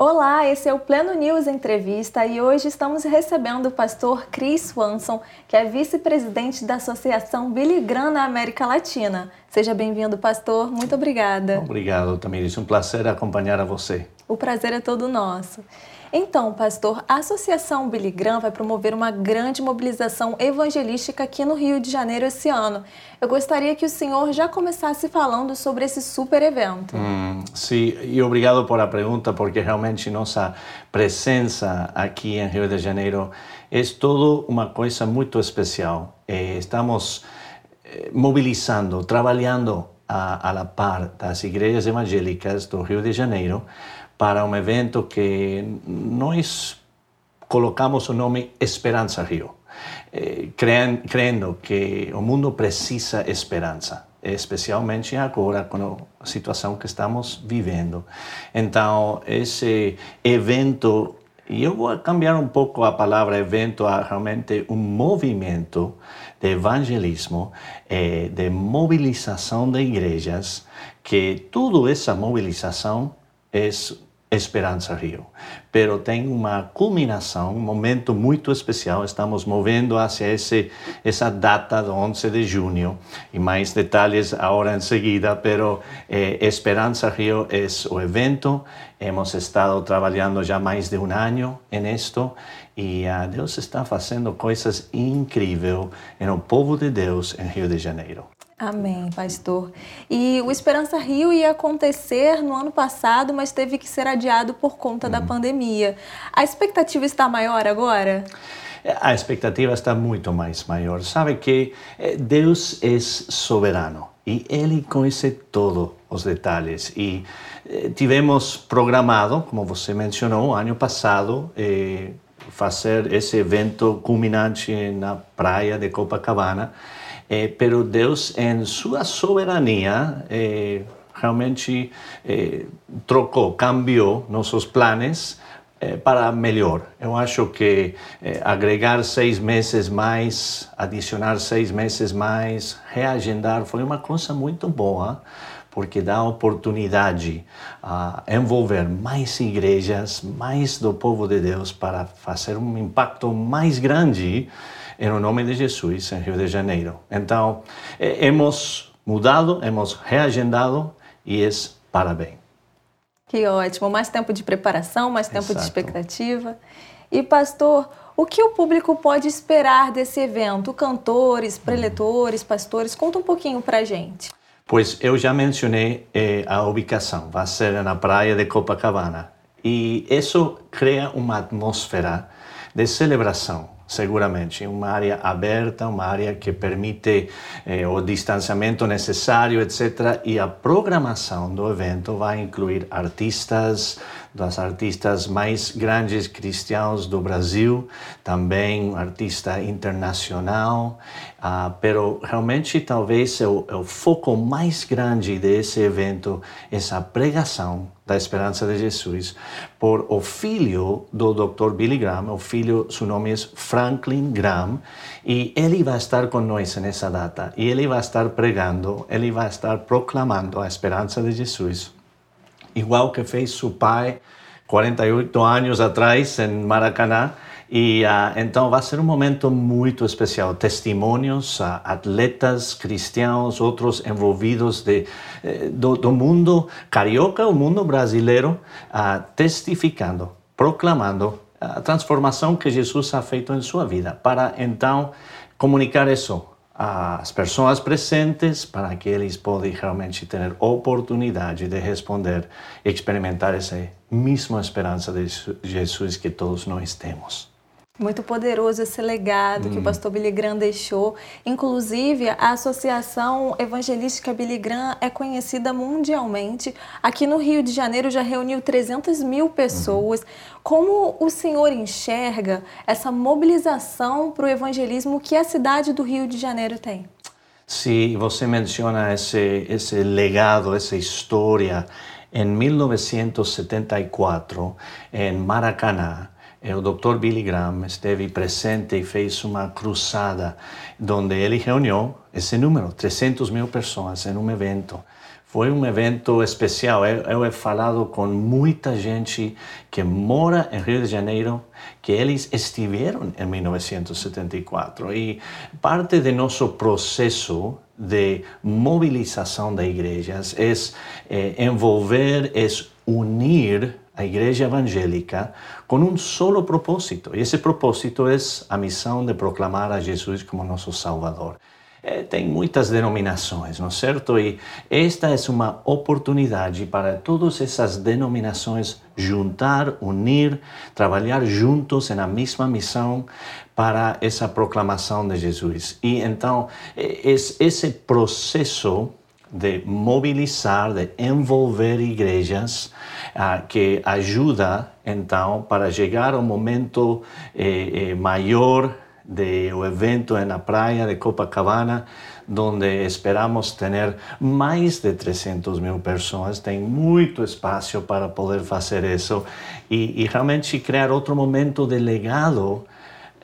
Olá, esse é o Pleno News Entrevista e hoje estamos recebendo o pastor Chris Swanson, que é vice-presidente da Associação Billy Graham na América Latina. Seja bem-vindo, pastor. Muito obrigada. Obrigado, Tamires. É um prazer acompanhar a você. O prazer é todo nosso. Então, pastor, a Associação Billy Graham vai promover uma grande mobilização evangelística aqui no Rio de Janeiro esse ano. Eu gostaria que o senhor já começasse falando sobre esse super evento. Hum, sim, e obrigado por a pergunta, porque realmente nossa presença aqui em Rio de Janeiro é toda uma coisa muito especial. Eh, estamos eh, mobilizando, trabalhando a, a la par das igrejas evangélicas do Rio de Janeiro para um evento que nós colocamos o nome Esperança Rio, eh, crendo que o mundo precisa esperança, especialmente agora com a situação que estamos vivendo. Então, esse evento, e eu vou cambiar um pouco a palavra evento a realmente um movimento de evangelismo, eh, de mobilização de igrejas, que toda essa mobilização é Esperança Rio. Pero tem uma culminação, um momento muito especial. Estamos movendo hacia esse, essa data do 11 de junho e mais detalhes agora em seguida. Pero eh, Esperança Rio é o evento. Hemos estado trabalhando já mais de um ano em esto e uh, Deus está fazendo coisas incríveis no povo de Deus em Rio de Janeiro. Amém, pastor. E o Esperança Rio ia acontecer no ano passado, mas teve que ser adiado por conta hum. da pandemia. A expectativa está maior agora? A expectativa está muito mais maior. Sabe que eh, Deus é soberano e Ele conhece todos os detalhes. E eh, tivemos programado, como você mencionou, ano passado, eh, fazer esse evento culminante na praia de Copacabana. Eh, pero Deus, em sua soberania, eh, realmente eh, trocou, cambiou nossos planos para melhor. Eu acho que agregar seis meses mais, adicionar seis meses mais, reagendar, foi uma coisa muito boa, porque dá oportunidade a envolver mais igrejas, mais do povo de Deus para fazer um impacto mais grande em nome de Jesus em Rio de Janeiro. Então, eh, hemos mudado, hemos reagendado e é parabéns. Que ótimo, mais tempo de preparação, mais tempo Exato. de expectativa. E pastor, o que o público pode esperar desse evento? Cantores, preletores, pastores, conta um pouquinho para gente. Pois eu já mencionei eh, a ubicação, vai ser na praia de Copacabana. E isso cria uma atmosfera de celebração, seguramente. Uma área aberta, uma área que permite eh, o distanciamento necessário, etc. E a programação do evento vai incluir artistas, das artistas mais grandes cristãos do Brasil, também artista internacional, uh, pero realmente talvez o, o foco mais grande desse evento é essa pregação da esperança de Jesus por o filho do Dr. Billy Graham, o filho, seu nome é Franklin Graham, e ele vai estar conosco nessa data, e ele vai estar pregando, ele vai estar proclamando a esperança de Jesus igual que fez seu pai 48 anos atrás em Maracanã. E uh, então vai ser um momento muito especial. Testemunhos, uh, atletas cristãos, outros envolvidos de, eh, do, do, mundo carioca, o mundo brasileiro, uh, testificando, proclamando a transformação que Jesus ha feito em sua vida, para então comunicar isso às pessoas presentes para que eles possam realmente ter oportunidade de responder e experimentar essa mesma esperança de Jesus que todos nós temos. Muito poderoso esse legado hum. que o hum. pastor Billy Graham deixou. Inclusive, a Associação Evangelística Billy Graham é conhecida mundialmente. Aqui no Rio de Janeiro já reuniu 300 mil pessoas. Uhum. Como o senhor enxerga essa mobilização para o evangelismo que a cidade do Rio de Janeiro tem? Se você menciona esse, esse legado, essa história, em 1974, em Maracanã, o Dr. Billy Graham esteve presente e fez uma cruzada onde ele reuniu esse número, 300 mil pessoas em um evento. Foi um evento especial. Eu, eu he falado com muita gente que mora em Rio de Janeiro, que eles estiveram em 1974. E parte de nosso processo de mobilização de igrejas é eh, envolver, é unir a igreja evangélica com um solo propósito. E esse propósito é a missão de proclamar a Jesus como nosso Salvador. É, tem muitas denominações, não é certo? E esta é uma oportunidade para todas essas denominações juntar, unir, trabalhar juntos na mesma missão para essa proclamação de Jesus. E então, esse processo de mobilizar, de envolver igrejas, uh, que ajuda então para chegar ao momento eh, eh, maior do evento na praia de Copacabana, onde esperamos ter mais de 300 mil pessoas. Tem muito espaço para poder fazer isso e, e realmente criar outro momento de legado,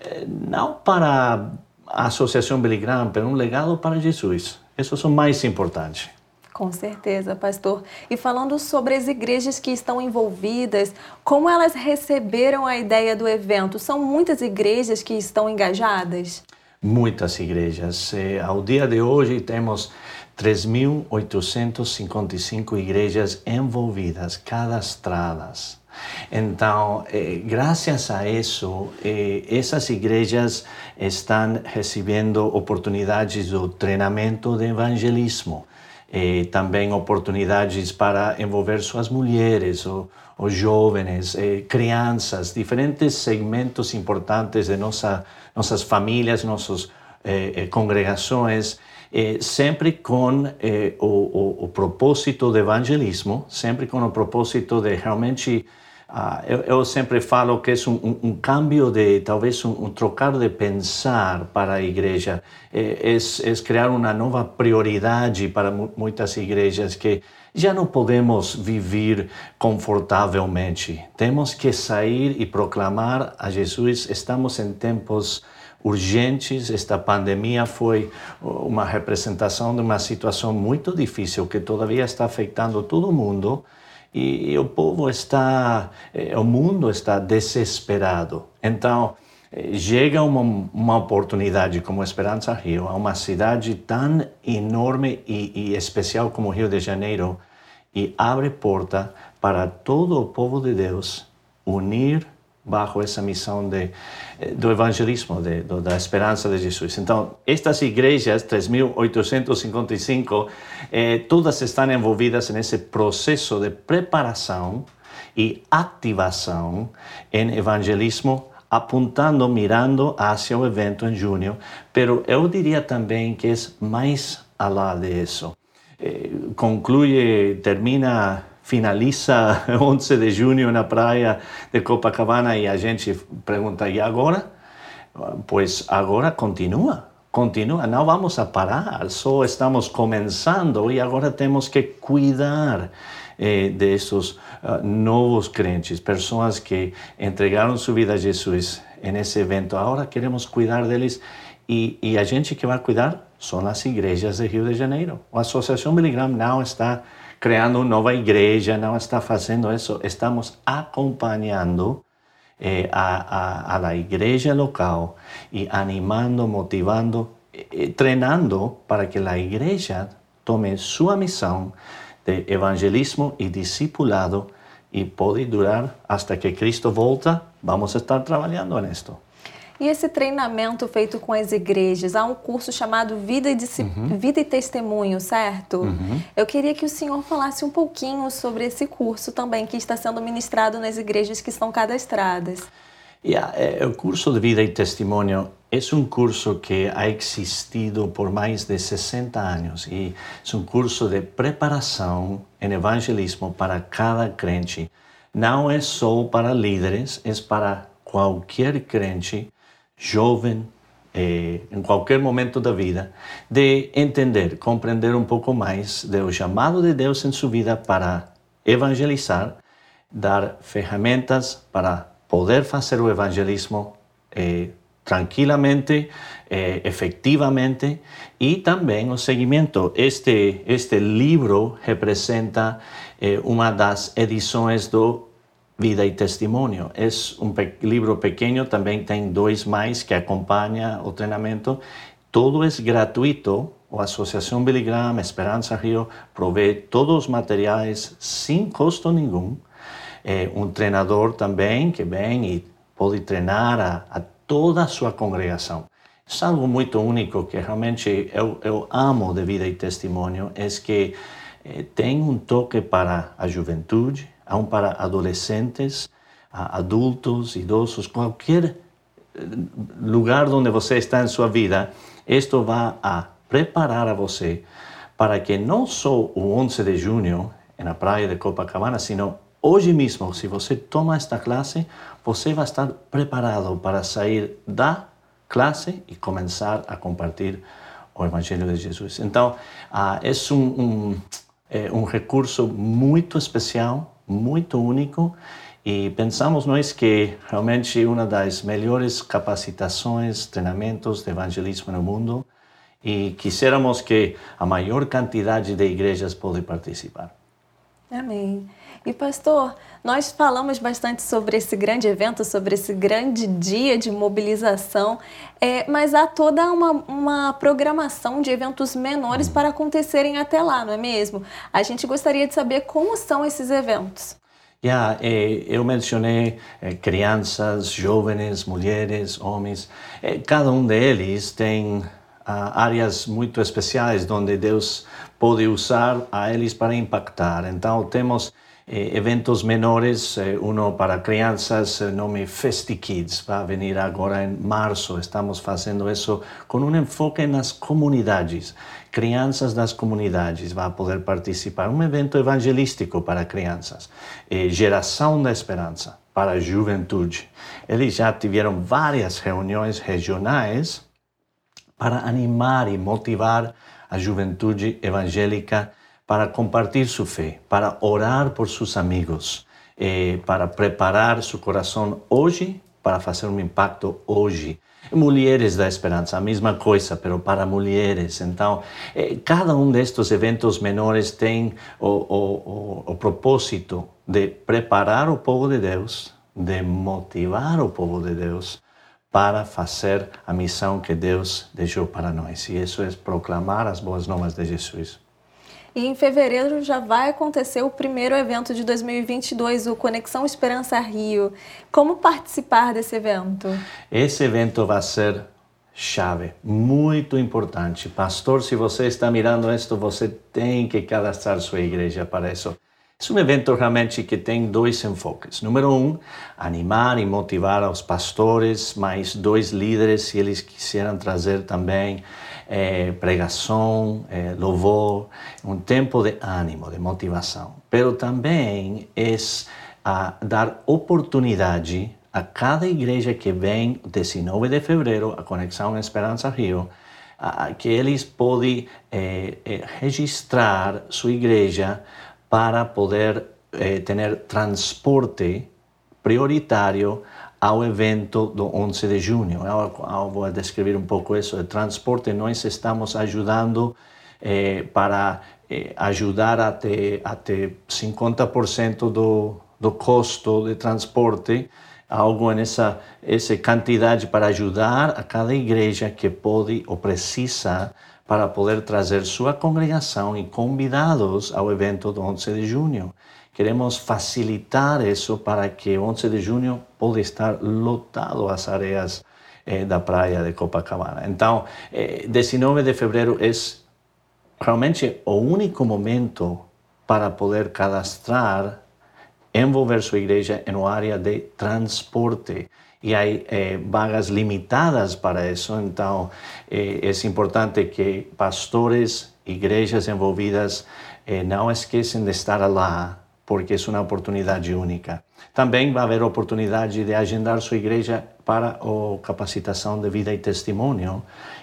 eh, não para a Associação Billy Graham, mas um legado para Jesus. Isso é o mais importante. Com certeza, pastor. E falando sobre as igrejas que estão envolvidas, como elas receberam a ideia do evento? São muitas igrejas que estão engajadas? Muitas igrejas. Eh, ao dia de hoje temos 3.855 igrejas envolvidas, cadastradas. Então, eh, graças a isso, eh, essas igrejas estão recebendo oportunidades do treinamento de evangelismo eh, também oportunidades para envolver suas mulheres, ou, os jovens, eh, crianças, diferentes segmentos importantes de nossa, nossas famílias, nossas eh, eh congregações, eh, sempre com eh, o, o, o propósito de evangelismo, sempre com o propósito de realmente Uh, eu, eu, sempre falo que é um, um, um de, talvez um, um, trocar de pensar para a igreja, é, é, é, criar uma nova prioridade para muitas igrejas que já não podemos viver confortavelmente. Temos que sair e proclamar a Jesus. Estamos em tempos urgentes. Esta pandemia foi uma representação de uma situação muito difícil que todavia está afetando todo mundo e o povo está, eh, o mundo está desesperado. Então, eh, chega uma, uma oportunidade como Esperança Rio, a uma cidade tão enorme e, e especial como Rio de Janeiro, e abre porta para todo o povo de Deus unir bajo essa missão de, eh, do evangelismo, de, do, da esperança de Jesus. Então, estas igrejas, 3.855, eh, todas estão envolvidas nesse processo de preparação e ativação em evangelismo, apontando, mirando hacia o evento em junho, pero eu diria também que é mais além disso. Eh, conclui, termina finaliza 11 de junho na praia de Copacabana e a gente pergunta, e agora? Pois agora continua, continua, não vamos a parar, só estamos começando e agora temos que cuidar eh, desses uh, novos crentes, pessoas que entregaram sua vida a Jesus nesse evento. Agora queremos cuidar deles e, e a gente que vai cuidar são as igrejas de Rio de Janeiro. A Associação Billy Graham não está criando uma nova igreja, não está fazendo isso. Estamos acompanhando eh, a, a, a igreja local e animando, motivando, eh, treinando para que a igreja tome sua missão de evangelismo e discipulado e pode durar hasta que Cristo volta. Vamos estar trabalhando nisto. E esse treinamento feito com as igrejas, há um curso chamado Vida e, uhum. Vida e Testemunho, certo? Uhum. Eu queria que o senhor falasse um pouquinho sobre esse curso também, que está sendo ministrado nas igrejas que estão cadastradas. Yeah, o curso de Vida e Testemunho é um curso que ha existido por mais de 60 anos e é um curso de preparação em evangelismo para cada crente. Não é só para líderes, é para qualquer crente jovem, eh, em qualquer momento da vida, de entender, compreender um pouco mais do chamado de Deus em sua vida para evangelizar, dar ferramentas para poder fazer o evangelismo eh, tranquilamente, eh, e também o seguimento. Este, este livro representa eh, uma das edições do Vida e Testemunho. É um pe livro pequeno, também tem dois mais que acompanha o treinamento. Todo é gratuito. A Associação Billy Graham Esperança Rio provê todos os materiais sem custo nenhum. É um treinador também que vem e pode treinar a, a toda a sua congregação. É algo muito único que realmente eu, eu amo de vida e testemunho, é que eh, tem um toque para a juventude, aún para adolescentes, adultos, idosos, qualquer eh, lugar onde você está em sua vida, isto vai a preparar a você para que não só o 11 de junho, na praia de Copacabana, sino hoje mesmo, se você toma esta classe, você vai estar preparado para sair da classe e começar a compartilhar o Evangelho de Jesus. Então, é um, um, é um recurso muito especial, muito único, e pensamos nós que realmente uma das melhores capacitações, treinamentos de evangelismo no mundo, e quiséramos que a maior quantidade de igrejas pode participar. Amém. E pastor, nós falamos bastante sobre esse grande evento, sobre esse grande dia de mobilização, é, mas há toda uma, uma programação de eventos menores para acontecerem até lá, não é mesmo? A gente gostaria de saber como são esses eventos. Yeah, eh, eu mencionei eh, crianças, jovens, mulheres, homens. Eh, cada um deles tem ah, áreas muito especiais onde Deus pode usar a eles para impactar. Então, temos eh, eventos menores, eh, uno para crianças, eh, nome Festi Kids, vai venir agora em março. Estamos fazendo isso com um enfoque nas comunidades. Crianças das comunidades vão poder participar. Um evento evangelístico para crianças. Eh, geração da Esperança para a juventude. Eles já tiveram várias reuniões regionais para animar e motivar a juventude evangélica para compartilhar sua fé, para orar por seus amigos, eh, para preparar seu coração hoje para fazer um impacto hoje. Mulheres da Esperança, a mesma coisa, pero para mulheres. Então, eh, cada um destes eventos menores tem o, o, o, o propósito de preparar o povo de Deus, de motivar o povo de Deus para fazer a missão que Deus deixou para nós. E isso é proclamar as boas novas de Jesus. E em fevereiro já vai acontecer o primeiro evento de 2022, o Conexão Esperança Rio. Como participar desse evento? Esse evento vai ser chave, muito importante. Pastor, se você está mirando isto, você tem que cadastrar sua igreja para isso. É um evento realmente que tem dois enfoques. Número um, animar e motivar os pastores, mais dois líderes, se eles quiserem trazer também é, pregação, é, louvor, um tempo de ânimo, de motivação. Pero também é a dar oportunidade a cada igreja que vem 19 de fevereiro, a Conexão Esperança Rio, a, que eles podem é, é, registrar sua igreja para poder é, ter transporte prioritário ao evento do 11 de junho. Eu, vou descrever um pouco isso. O transporte, nós estamos ajudando eh, para eh, ajudar até, até 50% do, do custo de transporte, algo nessa essa quantidade para ajudar a cada igreja que pode ou precisa para poder trazer sua congregação e convidados ao evento do 11 de junho. Queremos facilitar isso para que 11 de junho pode estar lotado as areias eh, da praia de Copacabana. Então, eh, 19 de fevereiro é realmente o único momento para poder cadastrar, envolver sua igreja em uma área de transporte. E há eh, vagas limitadas para isso, então eh, é importante que pastores, igrejas envolvidas eh, não esqueçam de estar lá porque é uma oportunidade única. Também vai haver oportunidade de agendar sua igreja para a capacitação de vida e testemunho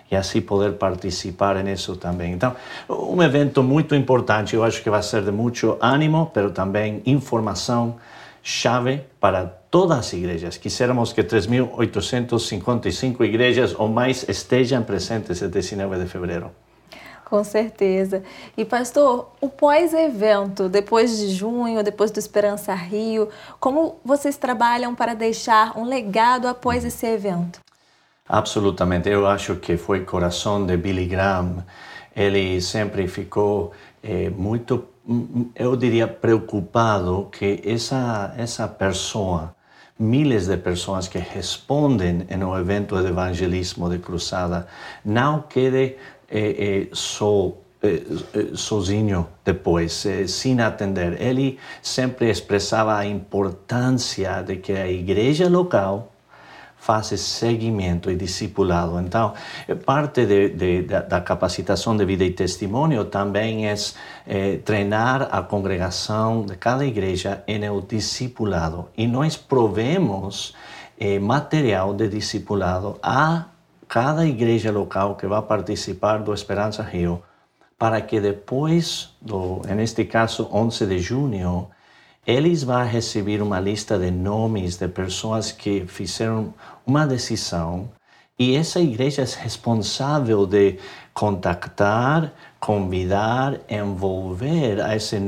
e assim poder participar nisso também. Então, um evento muito importante, eu acho que vai ser de muito ânimo, mas também informação chave para todas as igrejas. Quisiéramos que 3.855 igrejas ou mais estejam presentes el 19 de fevereiro. Com certeza. E pastor, o pós-evento, depois de junho, depois do Esperança Rio, como vocês trabalham para deixar um legado após esse evento? Absolutamente. Eu acho que foi coração de Billy Graham. Ele sempre ficou eh, muito, eu diria, preocupado que essa essa pessoa miles de pessoas que respondem no evento de evangelismo de cruzada não quede so, eh, sozinho depois, sem atender. Ele sempre expressava a importância de que a igreja local faça seguimento e discipulado. Então, parte de, de, da capacitação de vida e testemunho também é, é treinar a congregação de cada igreja em o discipulado. E nós provemos é, material de discipulado a cada igreja local que vai participar do Esperança Rio, para que depois, do, neste caso, 11 de junho, eles vão receber uma lista de nomes de pessoas que fizeram uma decisão e essa igreja é responsável de contactar, convidar, envolver a esse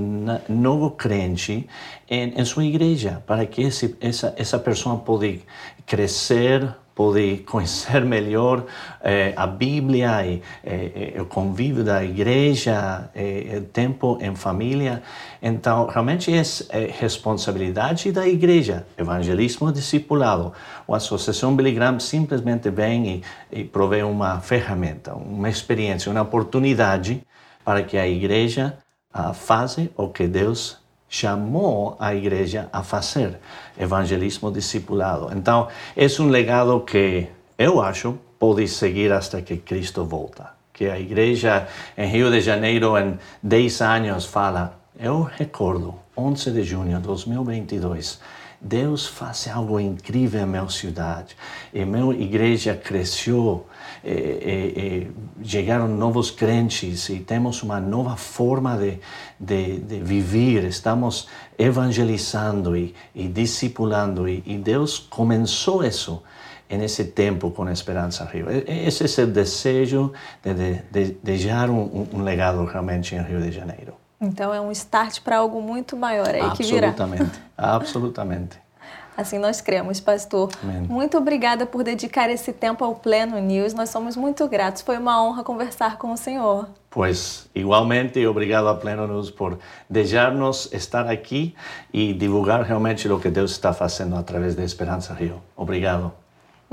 novo crente em, em sua igreja, para que esse, essa, essa pessoa possa crescer, pode conhecer melhor eh, a Bíblia e eh, o convívio da igreja, eh, o tempo em família. Então, realmente é, é responsabilidade da igreja, evangelismo discipulado. A Associação Billy Graham simplesmente vem e, e provê uma ferramenta, uma experiência, uma oportunidade para que a igreja ah, faça o que Deus chamou a igreja a fazer evangelismo discipulado. Então, é um legado que eu acho pode seguir até que Cristo volta. Que a igreja em Rio de Janeiro, em 10 anos, fala: Eu recordo, 11 de junho de 2022, Deus faz algo incrível em minha cidade. E minha igreja cresceu eh, eh, eh, chegaram novos crentes e temos uma nova forma de, de, de viver, estamos evangelizando e, e discipulando, e, e Deus começou isso nesse tempo com Esperança Rio. Esse é o desejo de, de, de deixar um, um, legado realmente em Rio de Janeiro. Então é um start para algo muito maior aí que virá. Absolutamente, absolutamente. Assim nós cremos, pastor. Amém. Muito obrigada por dedicar esse tempo ao Pleno News. Nós somos muito gratos. Foi uma honra conversar com o senhor. Pois, igualmente, obrigado a Pleno News por deixar-nos estar aqui e divulgar realmente o que Deus está fazendo através da Esperança Rio. Obrigado.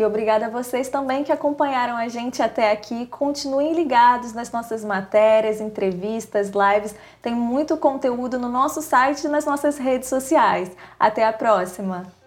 E obrigada a vocês também que acompanharam a gente até aqui. Continuem ligados nas nossas matérias, entrevistas, lives. Tem muito conteúdo no nosso site e nas nossas redes sociais. Até a próxima!